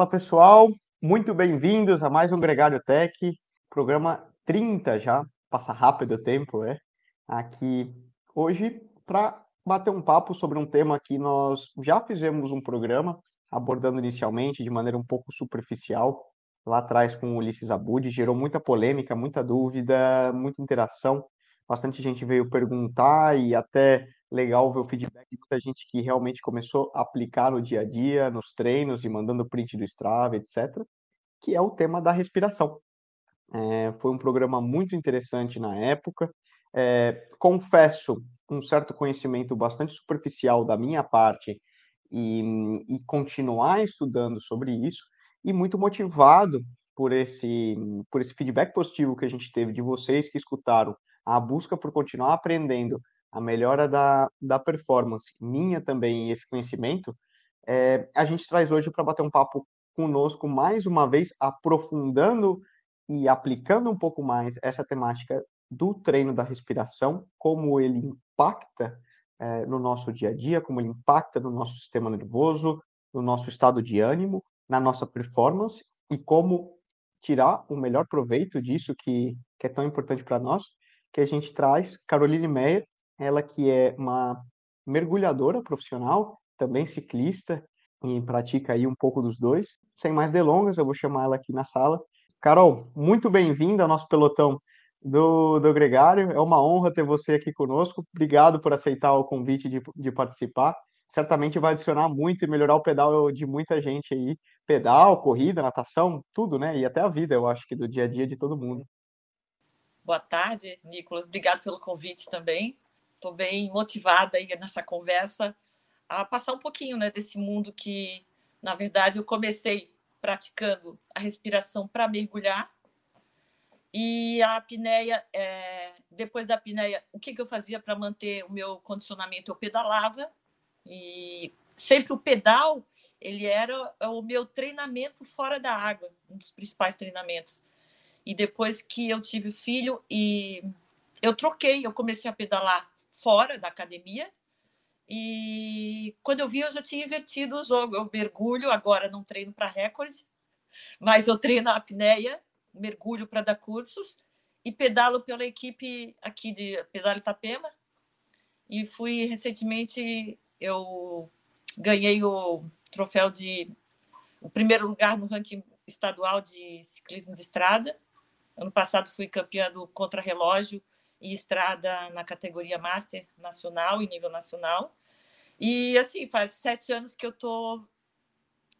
Fala pessoal, muito bem-vindos a mais um Gregário Tech, programa 30 já, passa rápido o tempo, é? Aqui hoje para bater um papo sobre um tema que nós já fizemos um programa abordando inicialmente de maneira um pouco superficial, lá atrás com o Ulisses Abud, gerou muita polêmica, muita dúvida, muita interação, bastante gente veio perguntar e até legal ver o feedback de muita gente que realmente começou a aplicar no dia a dia, nos treinos e mandando print do Strava, etc., que é o tema da respiração. É, foi um programa muito interessante na época. É, confesso um certo conhecimento bastante superficial da minha parte e, e continuar estudando sobre isso e muito motivado por esse, por esse feedback positivo que a gente teve de vocês que escutaram a busca por continuar aprendendo a melhora da, da performance, minha também, esse conhecimento, é, a gente traz hoje para bater um papo conosco, mais uma vez, aprofundando e aplicando um pouco mais essa temática do treino da respiração, como ele impacta é, no nosso dia a dia, como ele impacta no nosso sistema nervoso, no nosso estado de ânimo, na nossa performance e como tirar o melhor proveito disso que, que é tão importante para nós, que a gente traz Caroline Meyer, ela que é uma mergulhadora profissional, também ciclista, e pratica aí um pouco dos dois. Sem mais delongas, eu vou chamar ela aqui na sala. Carol, muito bem-vinda ao nosso pelotão do, do Gregário. É uma honra ter você aqui conosco. Obrigado por aceitar o convite de, de participar. Certamente vai adicionar muito e melhorar o pedal de muita gente aí. Pedal, corrida, natação, tudo, né? E até a vida, eu acho que do dia a dia de todo mundo. Boa tarde, Nicolas. Obrigado pelo convite também. Estou bem motivada aí nessa conversa a passar um pouquinho né, desse mundo que, na verdade, eu comecei praticando a respiração para mergulhar. E a apneia, é... depois da apneia, o que, que eu fazia para manter o meu condicionamento? Eu pedalava e sempre o pedal ele era o meu treinamento fora da água, um dos principais treinamentos. E depois que eu tive filho e eu troquei, eu comecei a pedalar fora da academia. E quando eu vi, eu já tinha invertido o jogo. Eu mergulho, agora não treino para recorde, mas eu treino a apneia, mergulho para dar cursos e pedalo pela equipe aqui de Pedalo Itapema. E fui recentemente, eu ganhei o troféu de o primeiro lugar no ranking estadual de ciclismo de estrada. Ano passado fui campeã do contrarrelógio e estrada na categoria Master nacional e nível nacional. E assim, faz sete anos que eu estou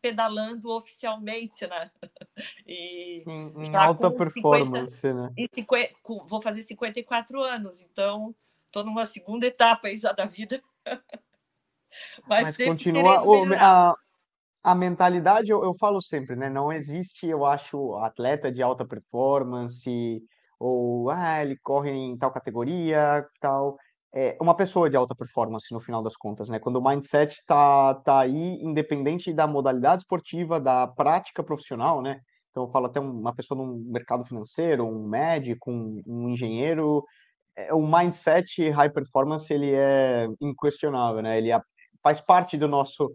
pedalando oficialmente, né? E em, em alta performance, 50, né? E 50, vou fazer 54 anos, então estou numa segunda etapa aí já da vida. Mas, Mas continua o, a, a mentalidade, eu, eu falo sempre, né? Não existe, eu acho, atleta de alta performance ou ah, ele corre em tal categoria, tal. É uma pessoa de alta performance no final das contas, né? Quando o mindset tá, tá aí, independente da modalidade esportiva, da prática profissional, né? Então eu falo até uma pessoa no mercado financeiro, um médico, um, um engenheiro, é, o mindset high performance ele é inquestionável, né? Ele é, faz parte do nosso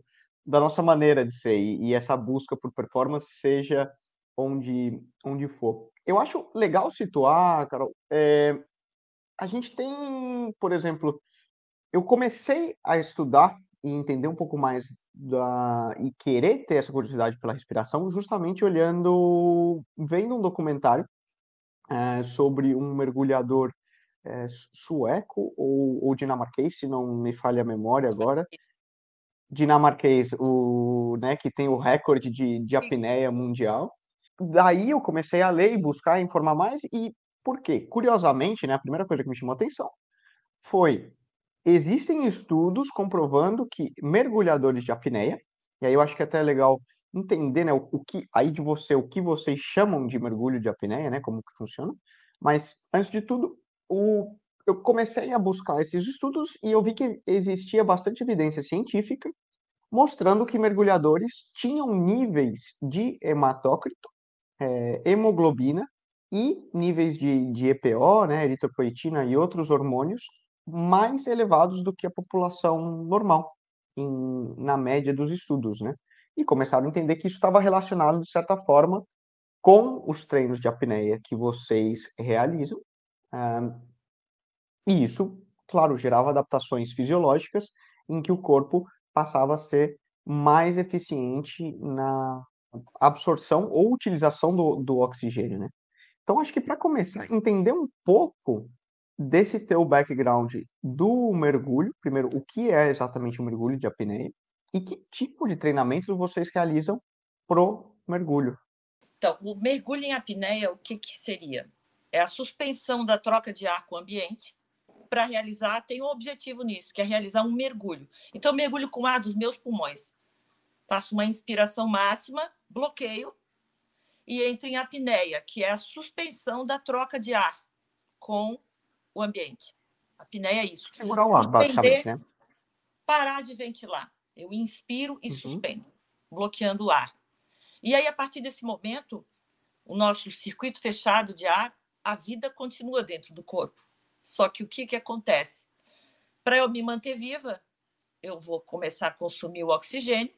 da nossa maneira de ser e, e essa busca por performance seja onde onde for. Eu acho legal situar, Carol, é, a gente tem, por exemplo, eu comecei a estudar e entender um pouco mais da e querer ter essa curiosidade pela respiração, justamente olhando, vendo um documentário é, sobre um mergulhador é, sueco ou, ou, dinamarquês, se não me falha a memória agora, dinamarquês, o, né, que tem o recorde de, de apneia mundial daí eu comecei a ler e buscar informar mais e por quê? Curiosamente, né, a primeira coisa que me chamou a atenção foi existem estudos comprovando que mergulhadores de apneia, e aí eu acho que é até é legal entender, né, o, o, que aí de você, o que vocês chamam de mergulho de apneia, né, como que funciona. Mas antes de tudo, o, eu comecei a buscar esses estudos e eu vi que existia bastante evidência científica mostrando que mergulhadores tinham níveis de hematócrito é, hemoglobina e níveis de, de EPO, né, eritropoetina e outros hormônios mais elevados do que a população normal, em, na média dos estudos, né? e começaram a entender que isso estava relacionado, de certa forma, com os treinos de apneia que vocês realizam. Uh, e isso, claro, gerava adaptações fisiológicas em que o corpo passava a ser mais eficiente na absorção ou utilização do, do oxigênio, né? Então, acho que para começar, entender um pouco desse teu background do mergulho, primeiro, o que é exatamente o mergulho de apneia e que tipo de treinamento vocês realizam pro mergulho. Então, o mergulho em apneia, o que, que seria? É a suspensão da troca de ar com o ambiente para realizar, tem um objetivo nisso, que é realizar um mergulho. Então, mergulho com ar dos meus pulmões. Faço uma inspiração máxima, bloqueio e entro em apneia, que é a suspensão da troca de ar com o ambiente. A apneia é isso. Segurar o ar, basicamente, né? Parar de ventilar. Eu inspiro e uhum. suspendo, bloqueando o ar. E aí, a partir desse momento, o nosso circuito fechado de ar, a vida continua dentro do corpo. Só que o que, que acontece? Para eu me manter viva, eu vou começar a consumir o oxigênio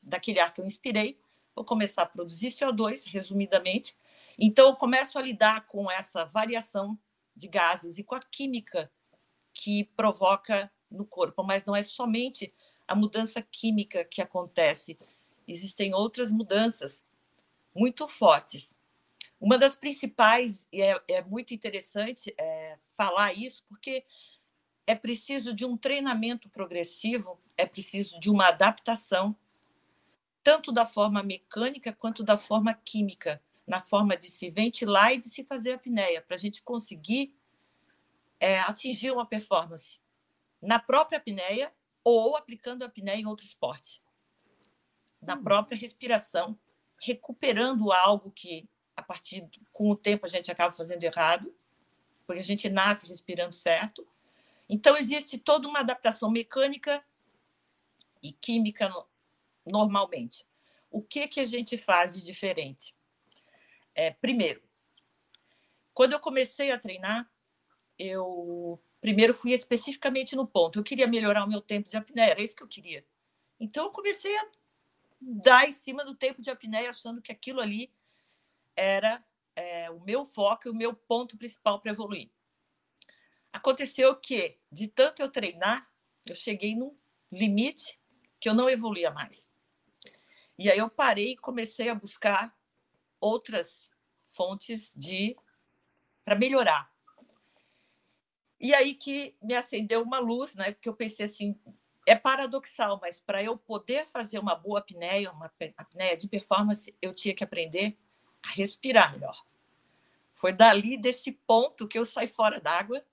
daquele ar que eu inspirei, vou começar a produzir CO2, resumidamente. Então, eu começo a lidar com essa variação de gases e com a química que provoca no corpo, mas não é somente a mudança química que acontece, existem outras mudanças muito fortes. Uma das principais, e é, é muito interessante é, falar isso, porque é preciso de um treinamento progressivo, é preciso de uma adaptação, tanto da forma mecânica quanto da forma química, na forma de se ventilar e de se fazer apneia, para a gente conseguir é, atingir uma performance na própria apneia ou aplicando a apneia em outro esporte. Na hum. própria respiração, recuperando algo que, a partir com o tempo, a gente acaba fazendo errado, porque a gente nasce respirando certo. Então, existe toda uma adaptação mecânica e química normalmente. O que, que a gente faz de diferente? É, primeiro, quando eu comecei a treinar, eu primeiro fui especificamente no ponto. Eu queria melhorar o meu tempo de apneia, era isso que eu queria. Então eu comecei a dar em cima do tempo de apneia, achando que aquilo ali era é, o meu foco e o meu ponto principal para evoluir. Aconteceu que, de tanto eu treinar, eu cheguei num limite que eu não evoluía mais. E aí eu parei e comecei a buscar outras fontes de para melhorar. E aí que me acendeu uma luz, né? Porque eu pensei assim, é paradoxal, mas para eu poder fazer uma boa apneia, uma apneia de performance, eu tinha que aprender a respirar melhor. Foi dali desse ponto que eu saí fora d'água,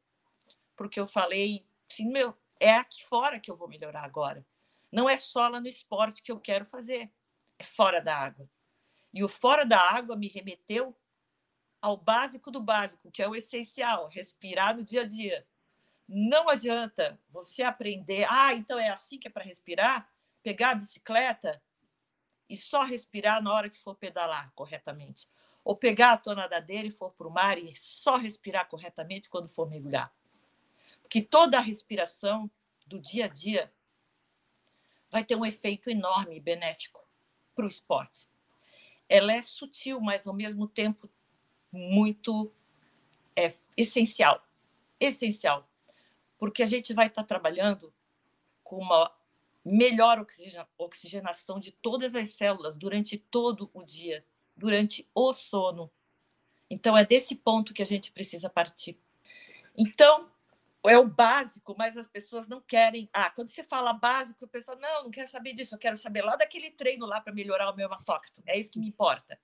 porque eu falei, assim, meu, é aqui fora que eu vou melhorar agora. Não é só lá no esporte que eu quero fazer, é fora da água. E o fora da água me remeteu ao básico do básico, que é o essencial, respirar no dia a dia. Não adianta você aprender, ah, então é assim que é para respirar, pegar a bicicleta e só respirar na hora que for pedalar corretamente. Ou pegar a tua nadadeira e for para o mar e só respirar corretamente quando for mergulhar. Porque toda a respiração do dia a dia vai ter um efeito enorme e benéfico para o esporte. Ela é sutil, mas ao mesmo tempo muito é, essencial. Essencial. Porque a gente vai estar trabalhando com uma melhor oxigenação de todas as células durante todo o dia, durante o sono. Então, é desse ponto que a gente precisa partir. Então, é o básico, mas as pessoas não querem. Ah, quando você fala básico, a pessoa, não, não quero saber disso, eu quero saber lá daquele treino lá para melhorar o meu hematócrito. É isso que me importa.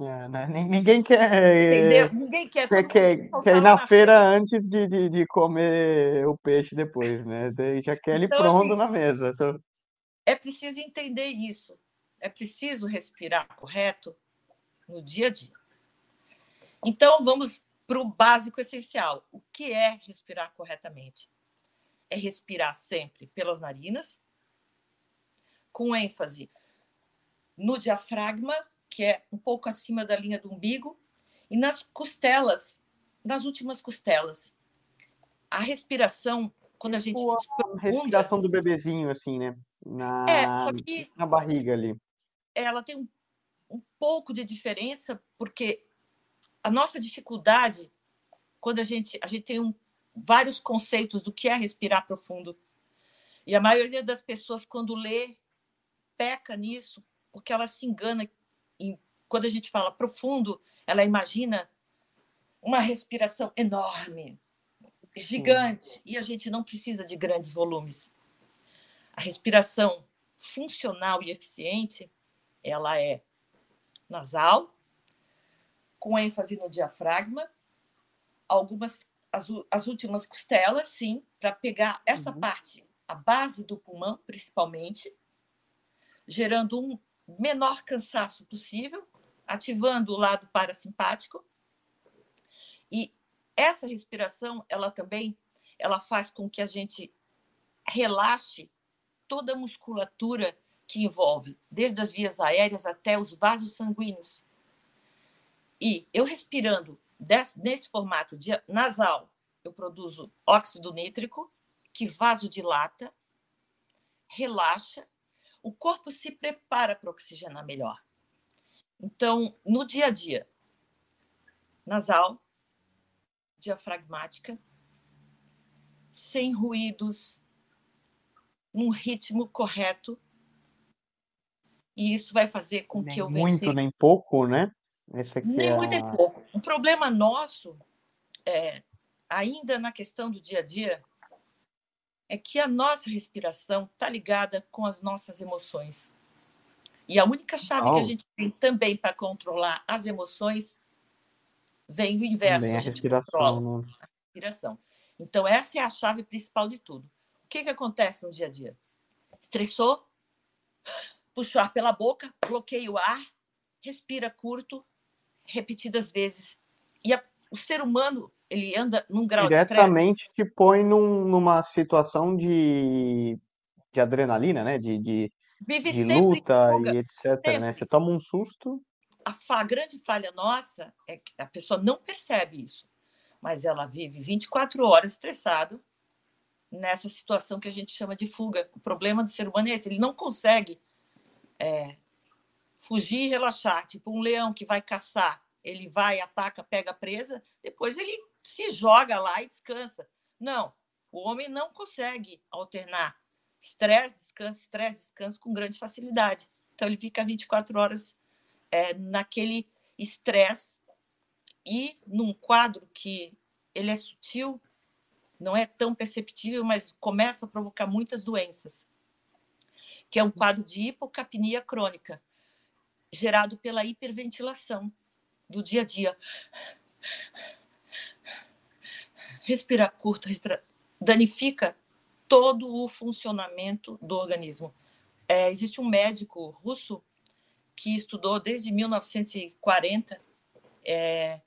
É, né? Ninguém quer, Entendeu? Ninguém quer, quer, quer, quer ir na, na feira, feira, antes de, de, de, comer o peixe depois, né? Já quer ele então, pronto assim, na mesa. Então... É preciso entender isso. É preciso respirar correto no dia a dia. Então, vamos para o básico essencial. O que é respirar corretamente? É respirar sempre pelas narinas, com ênfase no diafragma que é um pouco acima da linha do umbigo, e nas costelas, nas últimas costelas. A respiração, quando a gente a respiração do bebezinho, assim, né? na, é, na barriga ali. Ela tem um, um pouco de diferença, porque a nossa dificuldade, quando a gente, a gente tem um, vários conceitos do que é respirar profundo, e a maioria das pessoas, quando lê, peca nisso, porque ela se engana. Quando a gente fala profundo, ela imagina uma respiração enorme, gigante, e a gente não precisa de grandes volumes. A respiração funcional e eficiente, ela é nasal, com ênfase no diafragma, algumas as, as últimas costelas, sim, para pegar essa uhum. parte, a base do pulmão, principalmente, gerando um menor cansaço possível, ativando o lado parasimpático. E essa respiração, ela também, ela faz com que a gente relaxe toda a musculatura que envolve, desde as vias aéreas até os vasos sanguíneos. E eu respirando desse, nesse formato de nasal, eu produzo óxido nítrico, que vasodilata, relaxa, o corpo se prepara para oxigenar melhor. Então, no dia a dia, nasal, diafragmática, sem ruídos, num ritmo correto. E isso vai fazer com nem que eu Muito, nem pouco, né? Esse aqui nem é muito, nem pouco. O problema nosso, é, ainda na questão do dia a dia, é que a nossa respiração está ligada com as nossas emoções. E a única chave oh. que a gente tem também para controlar as emoções vem do inverso. Também a, a respiração. Né? A respiração. Então, essa é a chave principal de tudo. O que, que acontece no dia a dia? Estressou, puxa o ar pela boca, bloqueia o ar, respira curto, repetidas vezes. E a, o ser humano, ele anda num grau Diretamente de te põe num, numa situação de, de adrenalina, né? De, de, de luta e etc, sempre. né? Você toma um susto. A, a grande falha nossa é que a pessoa não percebe isso, mas ela vive 24 horas estressado nessa situação que a gente chama de fuga. O problema do ser humano é esse, ele não consegue é, fugir e relaxar, tipo um leão que vai caçar, ele vai, ataca, pega a presa, depois ele se joga lá e descansa. Não, o homem não consegue alternar estresse, descanso, estresse, descanso com grande facilidade. Então ele fica 24 horas é, naquele estresse e num quadro que ele é sutil, não é tão perceptível, mas começa a provocar muitas doenças, que é um quadro de hipocapnia crônica gerado pela hiperventilação do dia a dia. Respira curto, respira, danifica todo o funcionamento do organismo. É, existe um médico russo que estudou desde 1940 é,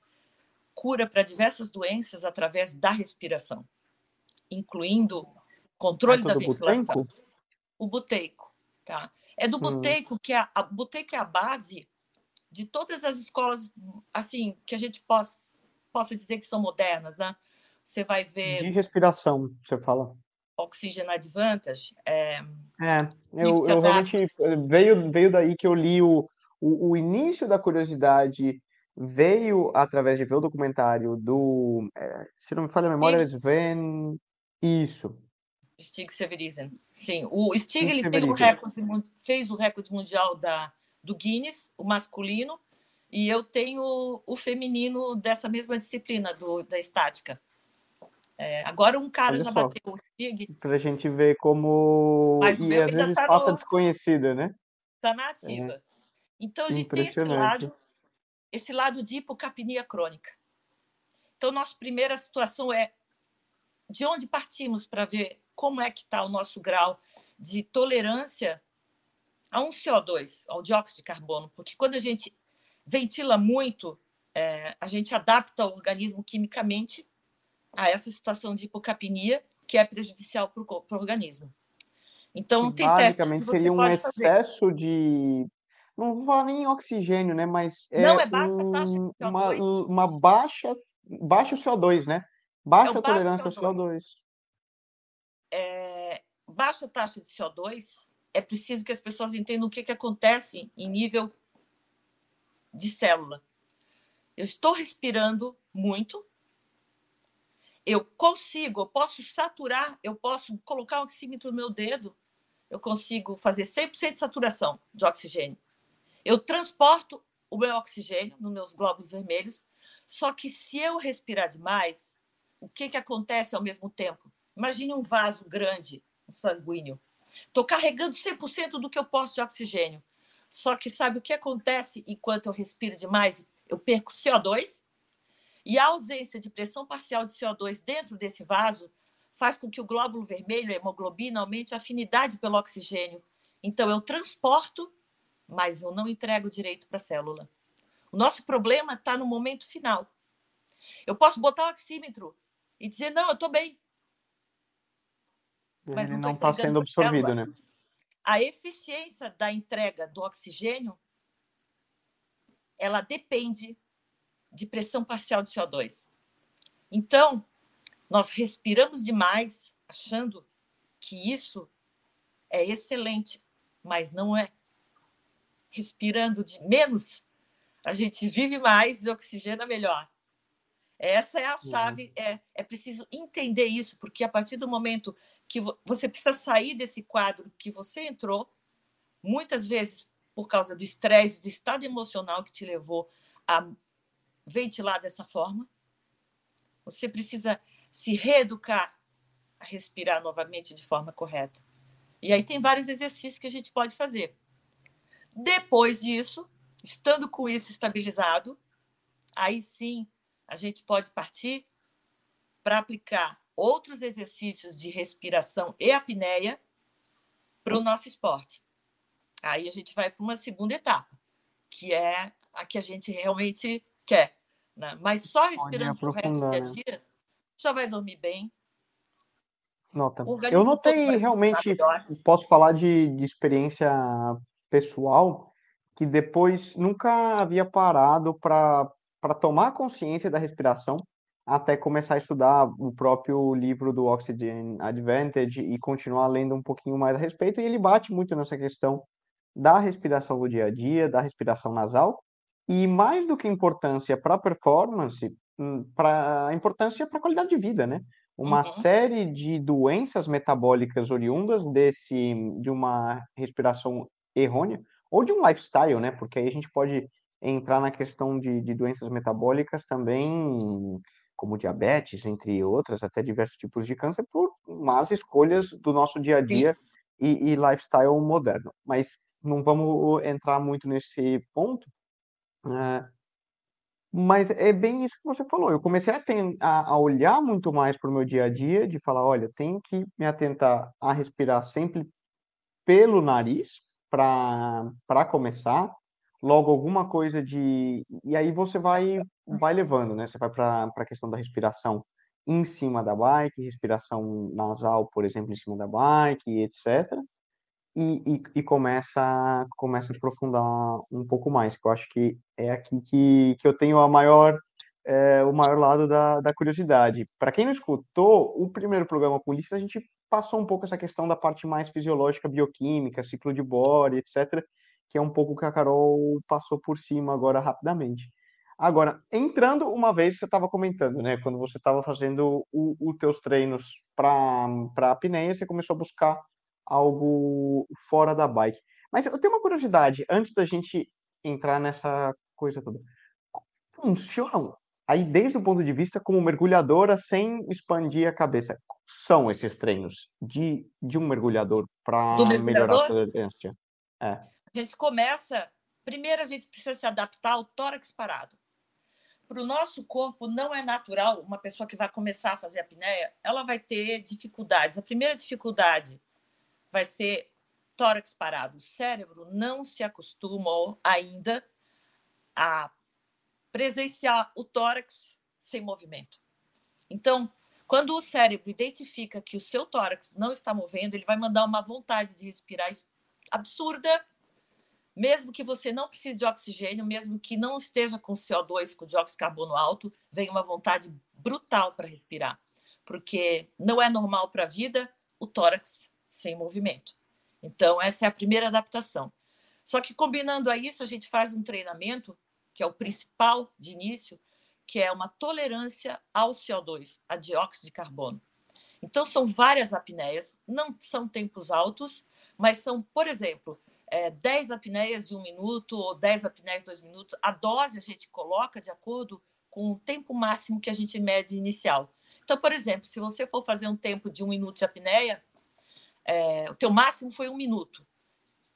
cura para diversas doenças através da respiração, incluindo controle da ventilação. Buteico? O buteico, tá? É do hum. buteico que a, a buteico é a base de todas as escolas assim que a gente possa possa dizer que são modernas, né? Você vai ver de respiração, você fala. Oxygen Advantage. É, é eu, eu realmente veio veio daí que eu li o, o, o, início da curiosidade veio através de ver o documentário do, é, se não me falha a memória, Sven, isso, Stig Severizin. Sim, o Stig ele tem o recorde, fez o recorde mundial da, do Guinness, o masculino, e eu tenho o feminino dessa mesma disciplina do, da estática. É, agora um cara Olha já só, bateu o Stig. Para a gente ver como. Mas e às vezes tá passa no... desconhecida, né? Está na ativa. É. Então a gente tem esse lado, esse lado de hipocapnia crônica. Então, nossa primeira situação é de onde partimos para ver como é que está o nosso grau de tolerância a um CO2, ao dióxido de carbono, porque quando a gente ventila muito, é, a gente adapta o organismo quimicamente a essa situação de hipocapnia, que é prejudicial para o organismo. Então, tem Basicamente, seria um excesso fazer. de. Não vou falar nem oxigênio, né? Mas é, Não, é baixa um, taxa de CO2. Uma, uma baixa, baixa CO2, né? Baixa é tolerância CO2. ao CO2 é, baixa taxa de CO2 é preciso que as pessoas entendam o que, que acontece em nível de célula. Eu estou respirando muito, eu consigo, eu posso saturar, eu posso colocar o oxímetro no meu dedo, eu consigo fazer 100% de saturação de oxigênio. Eu transporto o meu oxigênio nos meus glóbulos vermelhos, só que se eu respirar demais, o que, que acontece ao mesmo tempo? Imagine um vaso grande, um sanguíneo. Estou carregando 100% do que eu posso de oxigênio. Só que sabe o que acontece enquanto eu respiro demais? Eu perco CO2 e a ausência de pressão parcial de CO2 dentro desse vaso faz com que o glóbulo vermelho, a hemoglobina, aumente a afinidade pelo oxigênio. Então, eu transporto, mas eu não entrego direito para a célula. O nosso problema está no momento final. Eu posso botar o oxímetro e dizer, não, eu estou bem. Mas Ele não está sendo absorvido, né? A eficiência da entrega do oxigênio, ela depende de pressão parcial de CO2. Então, nós respiramos demais, achando que isso é excelente, mas não é. Respirando de menos, a gente vive mais e oxigena melhor. Essa é a chave, é, é preciso entender isso, porque a partir do momento que você precisa sair desse quadro que você entrou, muitas vezes por causa do estresse, do estado emocional que te levou a ventilar dessa forma. Você precisa se reeducar a respirar novamente de forma correta. E aí tem vários exercícios que a gente pode fazer. Depois disso, estando com isso estabilizado, aí sim a gente pode partir para aplicar outros exercícios de respiração e apneia para o nosso esporte. Aí a gente vai para uma segunda etapa, que é a que a gente realmente quer. Né? Mas só respirando o resto do dia a dia, já vai dormir bem. Nota. Eu notei realmente, posso falar de, de experiência pessoal, que depois nunca havia parado para tomar consciência da respiração até começar a estudar o próprio livro do Oxygen Advantage e continuar lendo um pouquinho mais a respeito. E ele bate muito nessa questão da respiração do dia a dia, da respiração nasal, e mais do que importância para a performance, hum, para a importância para a qualidade de vida, né? Uma uhum. série de doenças metabólicas oriundas desse de uma respiração errônea ou de um lifestyle, né? Porque aí a gente pode entrar na questão de, de doenças metabólicas também, como diabetes, entre outras, até diversos tipos de câncer, por más escolhas do nosso dia a dia e, e lifestyle moderno. Mas não vamos entrar muito nesse ponto, é, mas é bem isso que você falou. Eu comecei a, ten- a, a olhar muito mais para o meu dia a dia, de falar, olha, tenho que me atentar a respirar sempre pelo nariz para começar. Logo alguma coisa de e aí você vai vai levando, né? Você vai para a questão da respiração em cima da bike, respiração nasal, por exemplo, em cima da bike, etc e, e, e, começa, começa a aprofundar um pouco mais, que eu acho que é aqui que, que eu tenho a maior, é, o maior lado da, da curiosidade. Para quem não escutou, o primeiro programa com Ulisses, a gente passou um pouco essa questão da parte mais fisiológica, bioquímica, ciclo de Bohr, etc., que é um pouco que a Carol passou por cima agora rapidamente. Agora, entrando uma vez, você estava comentando, né? Quando você estava fazendo os teus treinos para a apneia, você começou a buscar algo fora da bike. Mas eu tenho uma curiosidade, antes da gente entrar nessa coisa toda. Como funcionam aí desde o ponto de vista como mergulhadora sem expandir a cabeça? Como são esses treinos de, de um mergulhador para melhorar a resistência? É. A gente começa, primeiro a gente precisa se adaptar ao tórax parado. Para o nosso corpo não é natural uma pessoa que vai começar a fazer apneia, ela vai ter dificuldades. A primeira dificuldade vai ser tórax parado. O cérebro não se acostuma ainda a presenciar o tórax sem movimento. Então, quando o cérebro identifica que o seu tórax não está movendo, ele vai mandar uma vontade de respirar absurda, mesmo que você não precise de oxigênio, mesmo que não esteja com CO2, com dióxido de carbono alto, vem uma vontade brutal para respirar, porque não é normal para a vida o tórax sem movimento. Então, essa é a primeira adaptação. Só que combinando a isso, a gente faz um treinamento, que é o principal de início, que é uma tolerância ao CO2, a dióxido de carbono. Então, são várias apneias, não são tempos altos, mas são, por exemplo, é, 10 apneias de um minuto ou 10 apneias de dois minutos. A dose a gente coloca de acordo com o tempo máximo que a gente mede inicial. Então, por exemplo, se você for fazer um tempo de um minuto de apneia, é, o teu máximo foi um minuto.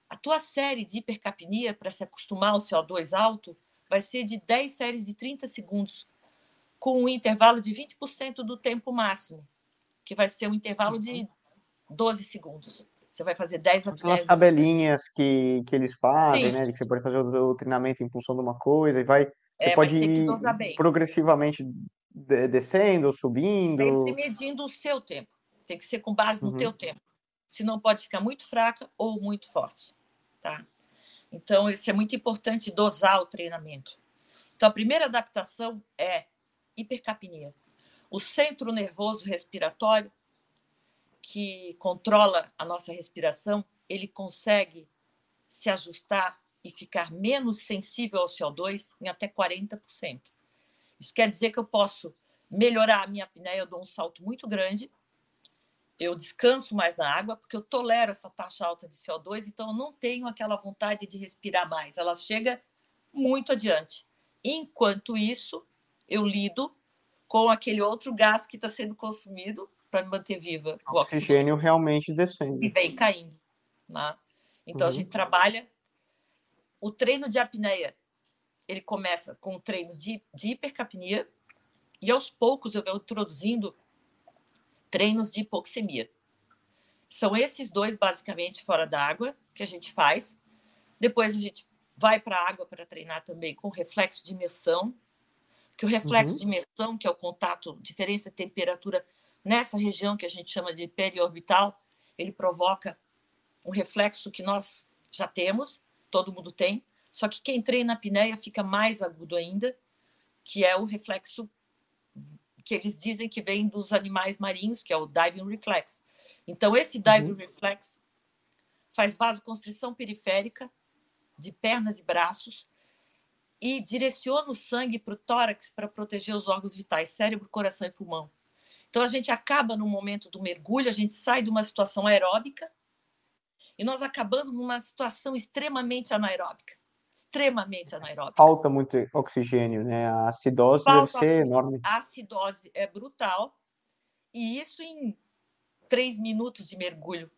A tua série de hipercapnia, para se acostumar ao CO2 alto, vai ser de 10 séries de 30 segundos, com um intervalo de 20% do tempo máximo, que vai ser um intervalo de 12 uhum. segundos. Você vai fazer 10 apneias. As tabelinhas que, que eles fazem, Sim. né? Que você pode fazer o, o, treinamento em função de uma coisa e vai. Você é, pode ir progressivamente descendo, subindo. Sempre medindo o seu tempo. Tem que ser com base no uhum. teu tempo senão pode ficar muito fraca ou muito forte, tá? Então, isso é muito importante dosar o treinamento. Então, a primeira adaptação é hipercapnia. O centro nervoso respiratório, que controla a nossa respiração, ele consegue se ajustar e ficar menos sensível ao CO2 em até 40%. Isso quer dizer que eu posso melhorar a minha apneia, eu dou um salto muito grande, eu descanso mais na água porque eu tolero essa taxa alta de CO2, então eu não tenho aquela vontade de respirar mais. Ela chega muito adiante. Enquanto isso, eu lido com aquele outro gás que está sendo consumido para me manter viva. O oxigênio, oxigênio realmente descendo. E vem caindo. Né? Então, uhum. a gente trabalha. O treino de apneia, ele começa com treinos de, de hipercapnia, e aos poucos eu vou introduzindo treinos de hipoxemia. São esses dois, basicamente, fora d'água, que a gente faz. Depois a gente vai para a água para treinar também com reflexo de imersão, que o reflexo uhum. de imersão, que é o contato, diferença de temperatura nessa região que a gente chama de periorbital, ele provoca um reflexo que nós já temos, todo mundo tem, só que quem treina a apneia fica mais agudo ainda, que é o reflexo que eles dizem que vem dos animais marinhos, que é o diving reflex. Então, esse diving uhum. reflex faz vasoconstrição periférica de pernas e braços e direciona o sangue para o tórax para proteger os órgãos vitais, cérebro, coração e pulmão. Então, a gente acaba no momento do mergulho, a gente sai de uma situação aeróbica e nós acabamos numa situação extremamente anaeróbica extremamente anaeróbica. Falta muito oxigênio, né? A acidose Falta deve ser enorme. A acidose é brutal. E isso em três minutos de mergulho.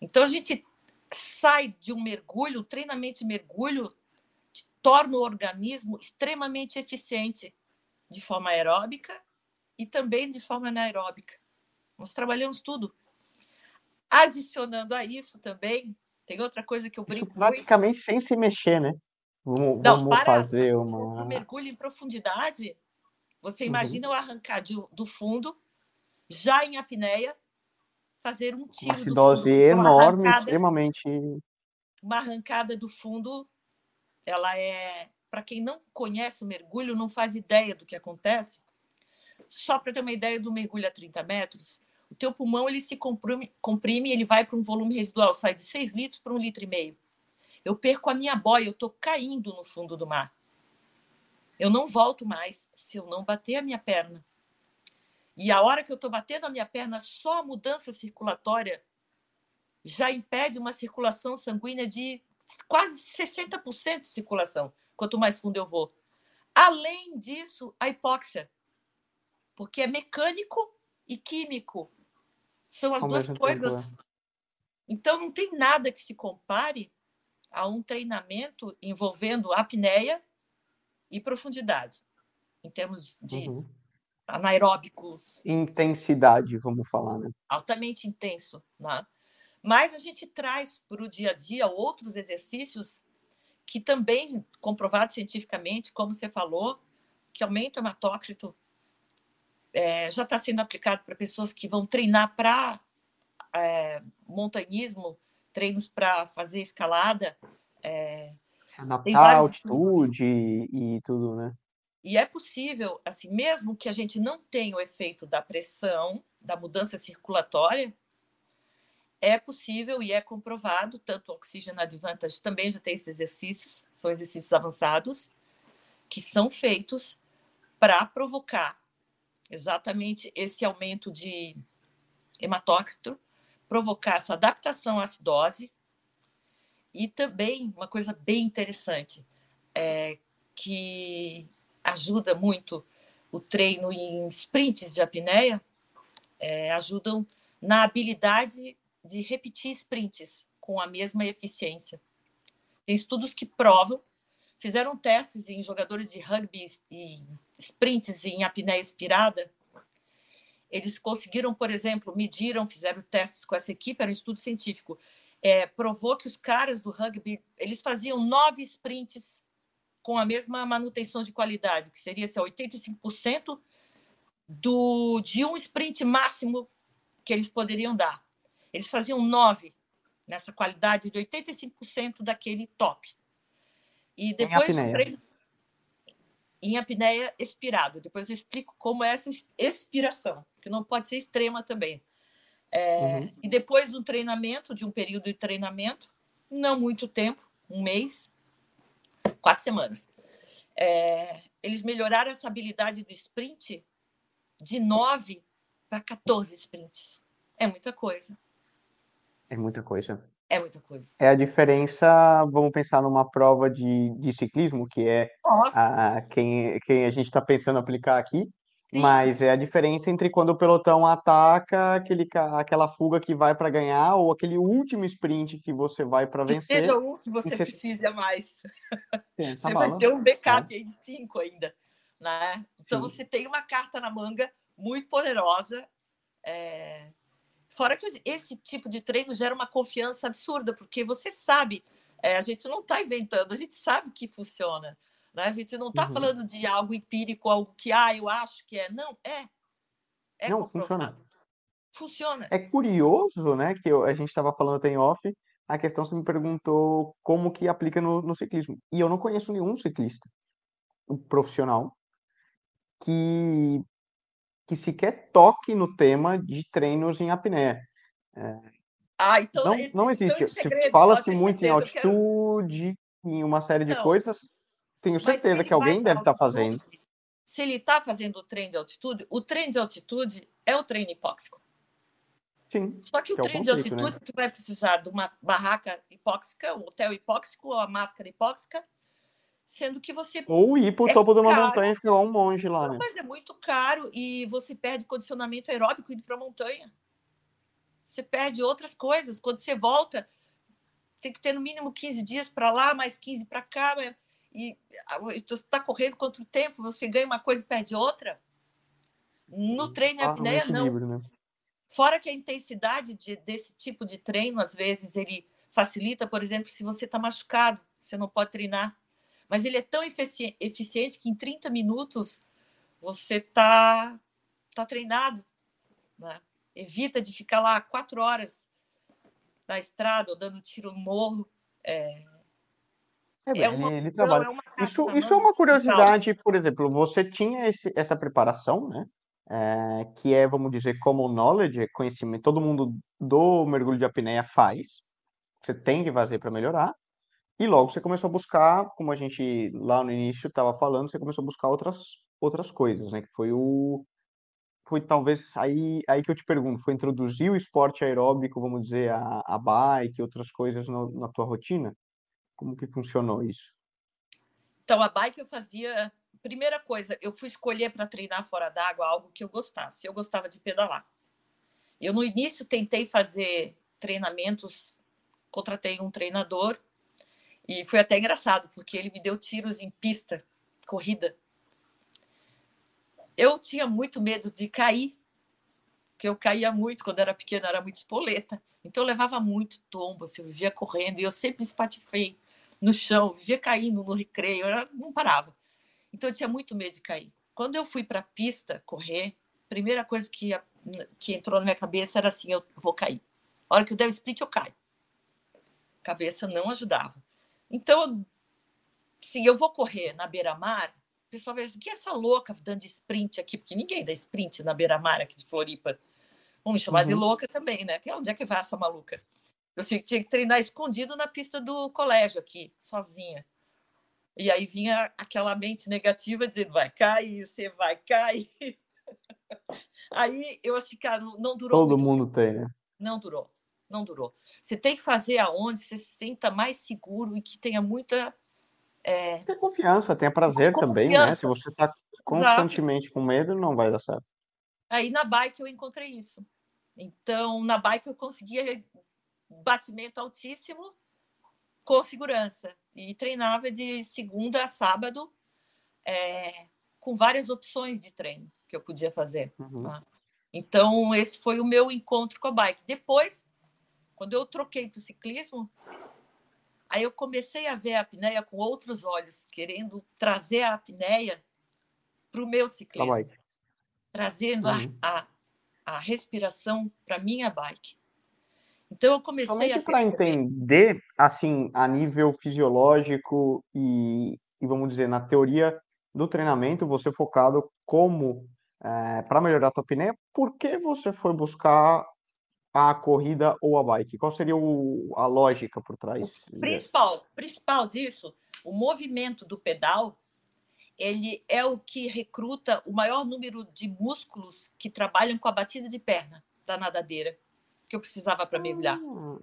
Então a gente sai de um mergulho, treinamento de mergulho torna o organismo extremamente eficiente de forma aeróbica e também de forma anaeróbica. Nós trabalhamos tudo. Adicionando a isso também, tem outra coisa que eu brinco. Isso praticamente muito. sem se mexer, né? Vamos, Não, vamos para, fazer uma. Um mergulho em profundidade, você uhum. imagina uhum. eu arrancar de, do fundo, já em apneia, fazer um tiro. Uma dose fundo, enorme, extremamente. Uma arrancada do fundo, ela é. Para quem não conhece o mergulho, não faz ideia do que acontece. Só para ter uma ideia do mergulho a 30 metros, o teu pulmão ele se comprime, comprime ele vai para um volume residual, sai de 6 litros para um litro e meio eu perco a minha boia, eu estou caindo no fundo do mar. Eu não volto mais se eu não bater a minha perna. E a hora que eu estou batendo a minha perna, só a mudança circulatória já impede uma circulação sanguínea de quase 60% de circulação, quanto mais fundo eu vou. Além disso, a hipóxia, porque é mecânico e químico. São as Ao duas coisas. É. Então, não tem nada que se compare a um treinamento envolvendo apneia e profundidade, em termos de uhum. anaeróbicos. Intensidade, vamos falar, né? Altamente intenso, né? Mas a gente traz para o dia a dia outros exercícios que também comprovados cientificamente, como você falou, que aumenta o hematócrito, é, já está sendo aplicado para pessoas que vão treinar para é, montanhismo treinos para fazer escalada. É, Se adaptar à altitude e, e tudo, né? E é possível, assim, mesmo que a gente não tenha o efeito da pressão, da mudança circulatória, é possível e é comprovado, tanto o Oxygen Advantage também já tem esses exercícios, são exercícios avançados, que são feitos para provocar exatamente esse aumento de hematócrito, provocar essa adaptação à acidose e também uma coisa bem interessante, é, que ajuda muito o treino em sprints de apneia, é, ajudam na habilidade de repetir sprints com a mesma eficiência. Tem estudos que provam, fizeram testes em jogadores de rugby e sprints em apneia expirada. Eles conseguiram, por exemplo, mediram, fizeram testes com essa equipe, era um estudo científico, é, provou que os caras do rugby eles faziam nove sprints com a mesma manutenção de qualidade, que seria assim, 85% do, de um sprint máximo que eles poderiam dar. Eles faziam nove nessa qualidade de 85% daquele top. E depois em apneia. Em apneia expirado. Depois eu explico como é essa expiração, que não pode ser extrema também. É, uhum. E depois do treinamento, de um período de treinamento, não muito tempo, um mês, quatro semanas, é, eles melhoraram essa habilidade do sprint de nove para 14 sprints. É muita coisa. É muita coisa. É muita coisa. É a diferença, vamos pensar numa prova de, de ciclismo, que é a, quem, quem a gente está pensando aplicar aqui, Sim. mas é a diferença entre quando o pelotão ataca aquele, aquela fuga que vai para ganhar ou aquele último sprint que você vai para vencer. Seja um que você, você... precisa mais. É, você vai ter um backup é. aí de cinco ainda. Né? Então Sim. você tem uma carta na manga muito poderosa. É Fora que esse tipo de treino gera uma confiança absurda, porque você sabe, é, a gente não está inventando, a gente sabe que funciona. Né? A gente não está uhum. falando de algo empírico, algo que, ah, eu acho que é. Não, é. É não, funciona. Funciona. É curioso, né, que eu, a gente estava falando até em off, a questão você me perguntou como que aplica no, no ciclismo. E eu não conheço nenhum ciclista profissional que que sequer toque no tema de treinos em apneia. É, ah, então não, não existe. Fala-se muito em altitude, quero... em uma série de não, coisas. Tenho certeza que alguém deve estar tá fazendo. Se ele está fazendo o treino de altitude, o treino de altitude é o treino hipóxico. Sim. Só que o treino de né? altitude, né? tu vai precisar de uma barraca hipóxica, um hotel hipóxico, ou a máscara hipóxica, sendo que você. Ou ir para o é topo de uma montanha e ficar um monge lá, né? Mas é muito caro e você perde condicionamento aeróbico indo para a montanha. Você perde outras coisas. Quando você volta, tem que ter no mínimo 15 dias para lá, mais 15 para cá. E você está correndo contra o tempo, você ganha uma coisa e perde outra. No treino ah, apneia, não. Né? Fora que a intensidade de, desse tipo de treino, às vezes, ele facilita, por exemplo, se você está machucado, você não pode treinar mas ele é tão eficiente que em 30 minutos você está tá treinado. Né? Evita de ficar lá quatro horas na estrada ou dando tiro no morro. É, é, é uma, ele, trabalha. É isso, isso é uma curiosidade, por exemplo, você tinha esse, essa preparação, né? É, que é, vamos dizer, common knowledge, é conhecimento, todo mundo do mergulho de apneia faz, você tem que fazer para melhorar, e logo você começou a buscar, como a gente lá no início estava falando, você começou a buscar outras, outras coisas, né? Que foi o. Foi talvez aí, aí que eu te pergunto, foi introduzir o esporte aeróbico, vamos dizer, a, a bike, outras coisas no, na tua rotina? Como que funcionou isso? Então, a bike eu fazia. Primeira coisa, eu fui escolher para treinar fora d'água algo que eu gostasse. Eu gostava de pedalar. Eu, no início, tentei fazer treinamentos, contratei um treinador e foi até engraçado, porque ele me deu tiros em pista, corrida. Eu tinha muito medo de cair, porque eu caía muito quando era pequena, era muito espoleta. Então eu levava muito tombo, assim, eu vivia correndo, e eu sempre espatifei no chão, vivia caindo no recreio, eu não parava. Então eu tinha muito medo de cair. Quando eu fui para a pista correr, a primeira coisa que, que entrou na minha cabeça era assim: eu vou cair. A hora que eu der o sprint, eu caio. A cabeça não ajudava. Então, se eu vou correr na beira-mar, o pessoal vai dizer, que é essa louca dando sprint aqui? Porque ninguém dá sprint na beira-mar aqui de Floripa. Vão me chamar uhum. de louca também, né? Que onde é que vai essa maluca? Eu tinha que treinar escondido na pista do colégio aqui, sozinha. E aí vinha aquela mente negativa dizendo: vai cair, você vai cair. Aí eu assim, cara, não durou. Todo mundo tempo. tem, né? Não durou, não durou. Você tem que fazer aonde você se sinta mais seguro e que tenha muita. É... Tem confiança, tenha prazer também, né? Se você está constantemente Exato. com medo, não vai dar certo. Aí na bike eu encontrei isso. Então, na bike eu conseguia batimento altíssimo com segurança. E treinava de segunda a sábado é, com várias opções de treino que eu podia fazer. Uhum. Tá? Então, esse foi o meu encontro com a bike. Depois, quando eu troquei para o ciclismo, aí eu comecei a ver a apneia com outros olhos, querendo trazer a apneia para o meu ciclismo. Trazendo uhum. a, a, a respiração para minha bike. Então eu comecei Somente a para entender assim a nível fisiológico e, e, vamos dizer na teoria do treinamento você focado como é, para melhorar a tua pneu, por que você foi buscar a corrida ou a bike? Qual seria o, a lógica por trás? O principal, principal disso, o movimento do pedal, ele é o que recruta o maior número de músculos que trabalham com a batida de perna da nadadeira que eu precisava para mergulhar. Ah,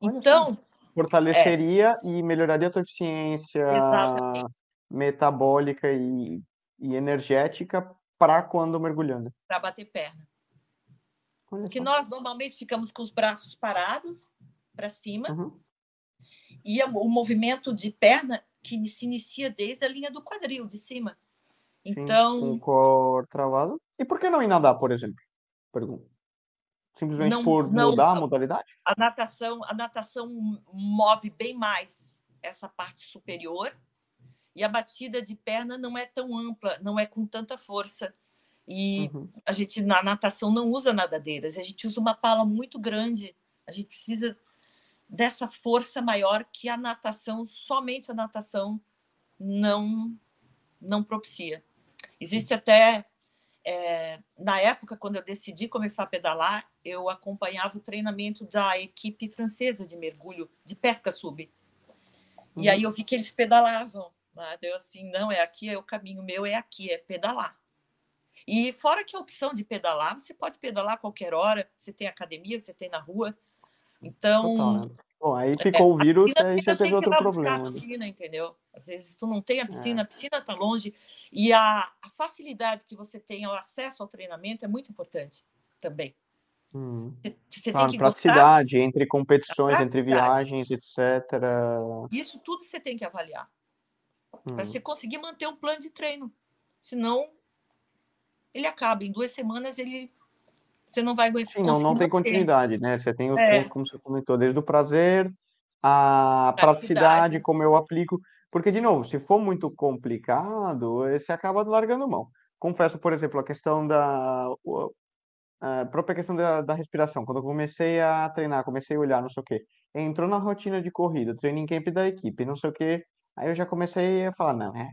então, fortaleceria é, e melhoraria a tua eficiência exatamente. metabólica e, e energética para quando mergulhando? Para bater perna. Olha Porque só. nós normalmente ficamos com os braços parados para cima uhum. e o movimento de perna que se inicia desde a linha do quadril de cima. Então. Sim, com o cor travado. E por que não em nadar, por exemplo? Pergunta. Simplesmente não, por não, mudar a modalidade? A natação, a natação move bem mais essa parte superior e a batida de perna não é tão ampla, não é com tanta força. E uhum. a gente na natação não usa nadadeiras, a gente usa uma pala muito grande. A gente precisa dessa força maior que a natação, somente a natação não não propicia. Existe até é, na época quando eu decidi começar a pedalar, eu acompanhava o treinamento da equipe francesa de mergulho de pesca sub. Uhum. E aí eu vi que eles pedalavam né? Deu assim, não, é aqui, é o caminho meu, é aqui, é pedalar. E fora que a opção de pedalar, você pode pedalar a qualquer hora, você tem academia, você tem na rua. Então. Total, né? Bom, aí é, ficou é, o vírus, aí já teve outro problema. A né? piscina, entendeu? Às vezes tu não tem a piscina, é. a piscina está longe, e a, a, facilidade que você tem ao acesso ao treinamento é muito importante também. Hum. Você, você claro, tem que praticidade gostar, entre competições, entre viagens, etc. Isso tudo você tem que avaliar hum. para você conseguir manter um plano de treino. Senão, ele acaba. Em duas semanas, ele você não vai aguentar. Sim, não, não tem continuidade, né? Você tem os é. pontos, como você comentou, desde o prazer, a praticidade, praticidade, como eu aplico. Porque, de novo, se for muito complicado, você acaba largando mão. Confesso, por exemplo, a questão da. A própria questão da, da respiração. Quando eu comecei a treinar, comecei a olhar, não sei o quê. Entrou na rotina de corrida, training camp da equipe, não sei o quê. Aí eu já comecei a falar, não, é,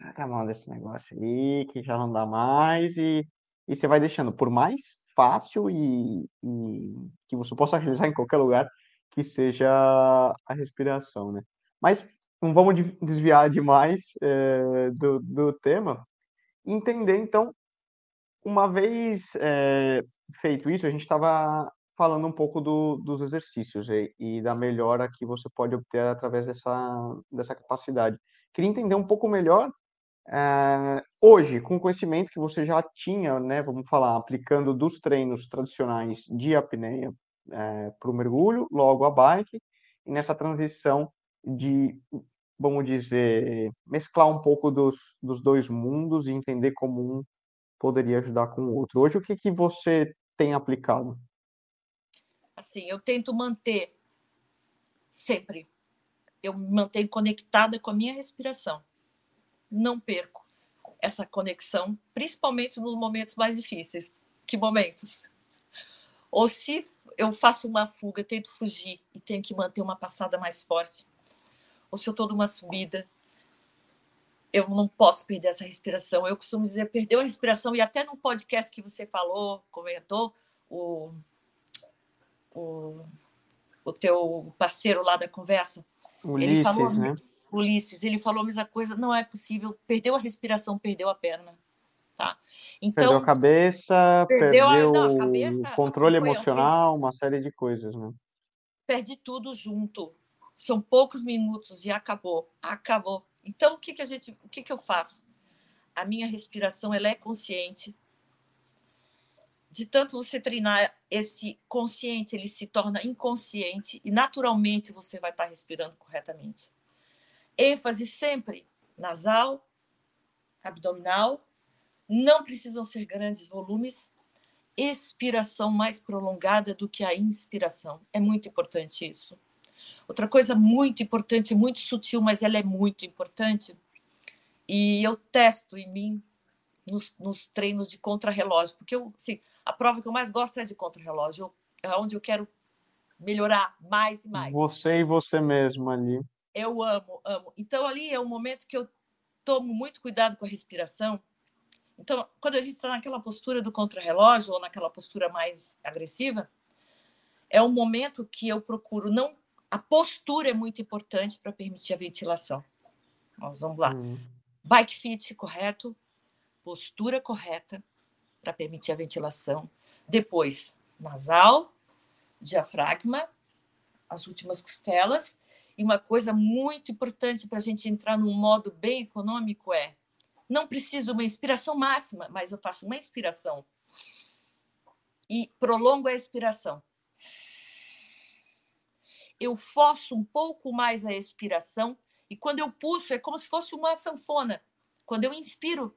larga a mão desse negócio aí, que já não dá mais, e, e você vai deixando, por mais fácil e, e que você possa realizar em qualquer lugar, que seja a respiração, né? Mas não vamos desviar demais é, do, do tema. Entender, então, uma vez é, feito isso, a gente estava falando um pouco do, dos exercícios e, e, da melhora que você pode obter através dessa, dessa capacidade. Queria entender um pouco melhor, é, hoje, com o conhecimento que você já tinha, né, vamos falar, aplicando dos treinos tradicionais de apneia é, para o mergulho, logo a bike, e nessa transição de, vamos dizer, mesclar um pouco dos, dos dois mundos e entender como um poderia ajudar com o outro. Hoje, o que, que você tem aplicado? assim, eu tento manter sempre. Eu me mantenho conectada com a minha respiração. Não perco essa conexão, principalmente nos momentos mais difíceis. Que momentos? Ou se eu faço uma fuga, tento fugir e tenho que manter uma passada mais forte. Ou se eu estou numa subida, eu não posso perder essa respiração. Eu costumo dizer, perdeu a respiração, e até no podcast que você falou, comentou, o, o, o teu parceiro lá da conversa, Ulisses, ele falou, né? Ulisses, ele falou a mesma coisa, não é possível, perdeu a respiração, perdeu a perna. Tá? Então, perdeu a cabeça, perdeu, perdeu não, a cabeça, o controle emocional, uma série de coisas, né? Perde tudo junto. São poucos minutos e acabou, acabou. Então, o que, que a gente, o que, que eu faço? A minha respiração ela é consciente. De tanto você treinar esse consciente, ele se torna inconsciente e naturalmente você vai estar respirando corretamente ênfase sempre nasal, abdominal, não precisam ser grandes volumes, expiração mais prolongada do que a inspiração. É muito importante isso. Outra coisa muito importante, muito sutil, mas ela é muito importante, e eu testo em mim nos, nos treinos de contrarrelógio, porque eu, assim, a prova que eu mais gosto é de contrarrelógio, é onde eu quero melhorar mais e mais. Você e você mesmo ali. Eu amo, amo. Então, ali é um momento que eu tomo muito cuidado com a respiração. Então, quando a gente está naquela postura do contrarrelógio ou naquela postura mais agressiva, é um momento que eu procuro não. A postura é muito importante para permitir a ventilação. Nós vamos lá. Uhum. Bike fit correto, postura correta para permitir a ventilação. Depois, nasal, diafragma, as últimas costelas e uma coisa muito importante para a gente entrar num modo bem econômico é: não preciso uma inspiração máxima, mas eu faço uma inspiração e prolongo a expiração. Eu forço um pouco mais a expiração e quando eu puxo é como se fosse uma sanfona. Quando eu inspiro,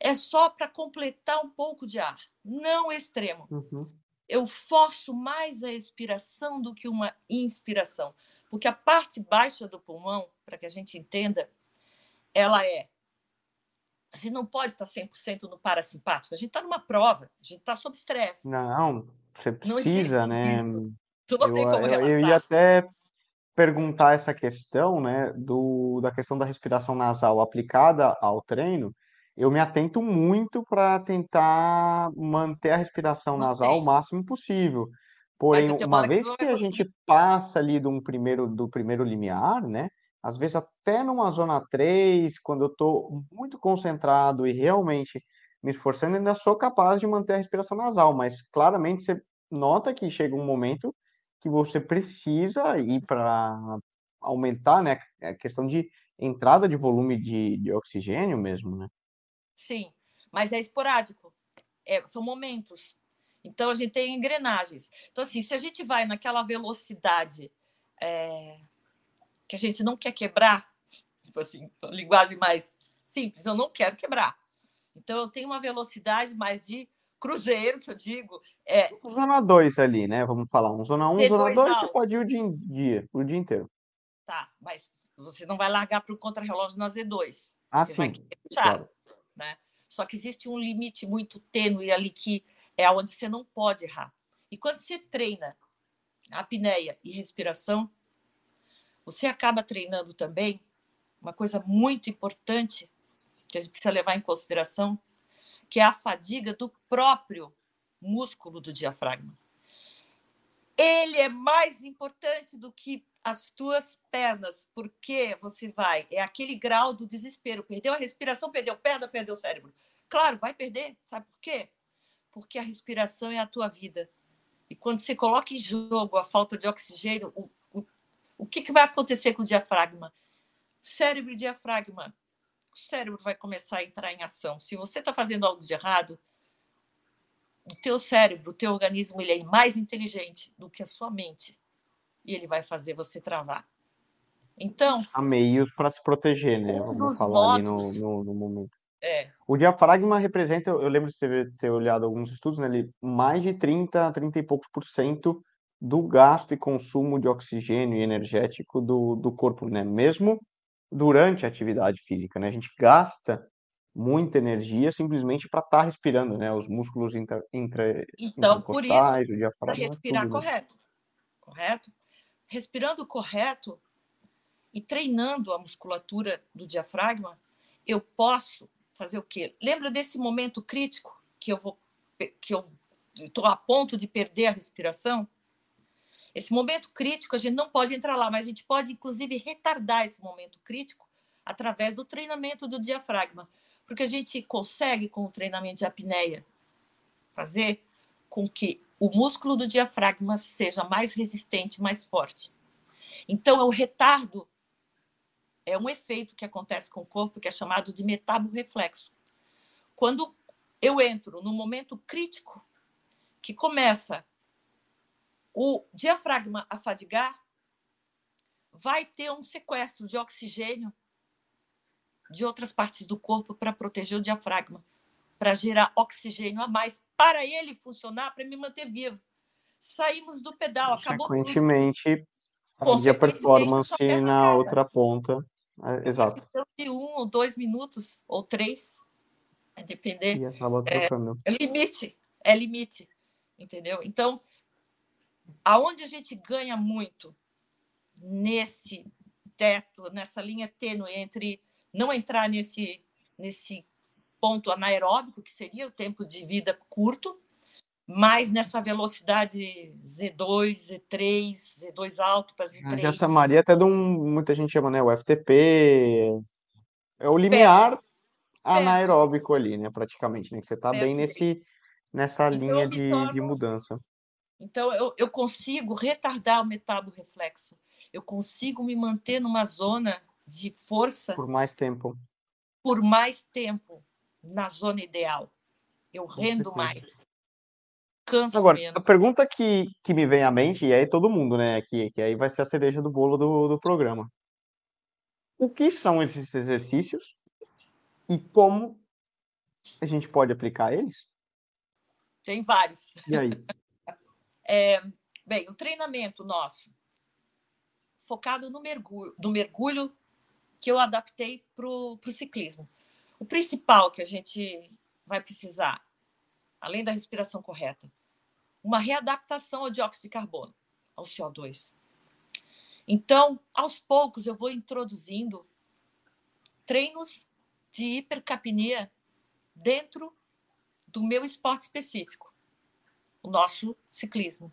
é só para completar um pouco de ar, não extremo. Uhum. Eu forço mais a expiração do que uma inspiração. Porque a parte baixa do pulmão, para que a gente entenda, ela é. A gente não pode estar 100% no parasimpático. A gente está numa prova, a gente está sob estresse. Não, você precisa, né? Tu não eu, tem como eu, eu ia até perguntar essa questão, né, do, da questão da respiração nasal aplicada ao treino, eu me atento muito para tentar manter a respiração nasal o máximo possível. Porém, uma vez que a gente passa ali do primeiro, do primeiro limiar, né? Às vezes até numa zona 3, quando eu estou muito concentrado e realmente me esforçando, ainda sou capaz de manter a respiração nasal, mas claramente você nota que chega um momento que você precisa ir para aumentar, né? A questão de entrada de volume de, de oxigênio mesmo, né? Sim, mas é esporádico. É, são momentos. Então, a gente tem engrenagens. Então, assim, se a gente vai naquela velocidade é, que a gente não quer quebrar, tipo assim, linguagem mais simples, eu não quero quebrar. Então, eu tenho uma velocidade mais de cruzeiro, que eu digo. É... Zona 2 ali, né? Vamos falar. Um zona 1, um, zona 2, você pode ir o dia, dia, o dia inteiro. Tá, mas você não vai largar para o contrarrelógio na Z2. Ah, você sim. Vai claro. Né? Só que existe um limite muito tênue ali que é onde você não pode errar. E quando você treina apneia e respiração, você acaba treinando também uma coisa muito importante que a gente precisa levar em consideração, que é a fadiga do próprio músculo do diafragma. Ele é mais importante do que as tuas pernas, porque você vai, é aquele grau do desespero, perdeu a respiração, perdeu perna, perdeu o cérebro. Claro, vai perder, sabe por quê? porque a respiração é a tua vida. E quando você coloca em jogo a falta de oxigênio, o, o, o que, que vai acontecer com o diafragma? Cérebro e diafragma. O cérebro vai começar a entrar em ação. Se você está fazendo algo de errado, o teu cérebro, o teu organismo, ele é mais inteligente do que a sua mente. E ele vai fazer você travar. Então. Há meios para se proteger, né? Um Vamos falar modos, ali no, no, no momento. É. O diafragma representa, eu lembro de ter, ter olhado alguns estudos, né, mais de 30, 30 e poucos por cento do gasto e consumo de oxigênio e energético do, do corpo, né? Mesmo durante a atividade física, né? A gente gasta muita energia simplesmente para estar tá respirando, né? Os músculos intra, intra, então, por isso. Para respirar tudo, correto. Correto? Respirando correto e treinando a musculatura do diafragma, eu posso fazer o quê? Lembra desse momento crítico que eu vou que eu estou a ponto de perder a respiração. Esse momento crítico, a gente não pode entrar lá, mas a gente pode, inclusive, retardar esse momento crítico através do treinamento do diafragma. Porque a gente consegue, com o treinamento de apneia, fazer com que o músculo do diafragma seja mais resistente, mais forte. Então, é o retardo é um efeito que acontece com o corpo que é chamado de metaborreflexo. Quando eu entro no momento crítico que começa o diafragma a fadigar, vai ter um sequestro de oxigênio de outras partes do corpo para proteger o diafragma, para gerar oxigênio a mais, para ele funcionar, para me manter vivo. Saímos do pedal, acabou Consequentemente, tudo. a performance na outra ponta. É, exato. De um ou dois minutos, ou três, a depender. É, é limite, é limite, entendeu? Então, aonde a gente ganha muito nesse teto, nessa linha tênue entre não entrar nesse, nesse ponto anaeróbico, que seria o tempo de vida curto, mas nessa velocidade Z2, Z3, Z2 alto para Z3. Já chamaria até de um, muita gente chama, né, o FTP, é o limiar perto, anaeróbico perto. ali, né, praticamente, né, que você está bem nesse, nessa então, linha de, torno, de mudança. Então, eu, eu consigo retardar o metaborreflexo, eu consigo me manter numa zona de força... Por mais tempo. Por mais tempo, na zona ideal. Eu rendo mais canso Agora, menos. a pergunta que, que me vem à mente, e aí todo mundo, né, que, que aí vai ser a cereja do bolo do, do programa. O que são esses exercícios e como a gente pode aplicar eles? Tem vários. E aí? É, bem, o treinamento nosso focado no mergulho, no mergulho que eu adaptei para o ciclismo. O principal que a gente vai precisar além da respiração correta, uma readaptação ao dióxido de carbono, ao CO2. Então, aos poucos, eu vou introduzindo treinos de hipercapnia dentro do meu esporte específico, o nosso ciclismo.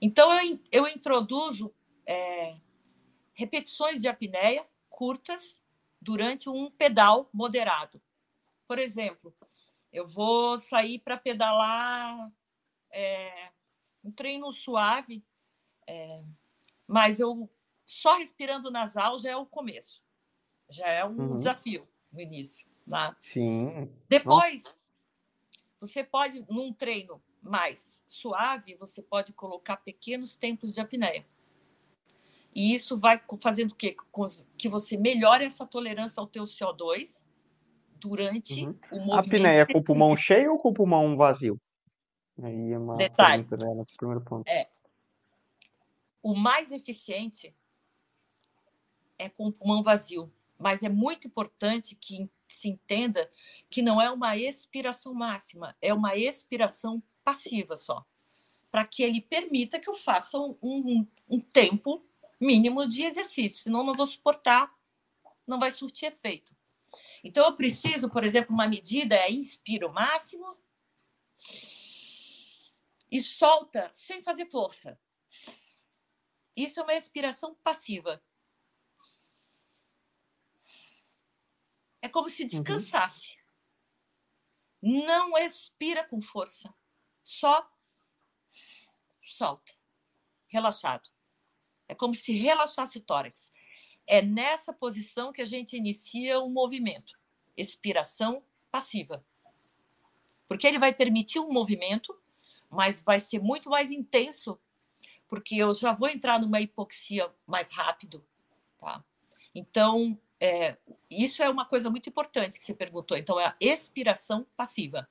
Então, eu, eu introduzo é, repetições de apneia curtas durante um pedal moderado. Por exemplo, eu vou sair para pedalar é, um treino suave, é, mas eu só respirando nasal já é o começo, já é um uhum. desafio no início. Tá? Sim. Depois, Nossa. você pode, num treino mais suave, você pode colocar pequenos tempos de apneia. E isso vai fazendo o quê? Que você melhore essa tolerância ao teu CO2 durante uhum. o movimento. A apneia é com o pulmão cheio ou com o pulmão vazio? Aí é uma Detalhe. Primeiro ponto. É. O mais eficiente é com o pulmão vazio, mas é muito importante que se entenda que não é uma expiração máxima, é uma expiração passiva só, para que ele permita que eu faça um, um, um tempo mínimo de exercício, senão não vou suportar, não vai surtir efeito. Então, eu preciso, por exemplo, uma medida é inspiro máximo e solta sem fazer força. Isso é uma expiração passiva. É como se uhum. descansasse. Uhum. Não expira com força. Só solta. Relaxado. É como se relaxasse o tórax. É nessa posição que a gente inicia o movimento, expiração passiva. Porque ele vai permitir um movimento, mas vai ser muito mais intenso, porque eu já vou entrar numa hipoxia mais rápido, tá? Então, é, isso é uma coisa muito importante que você perguntou. Então, é a expiração passiva.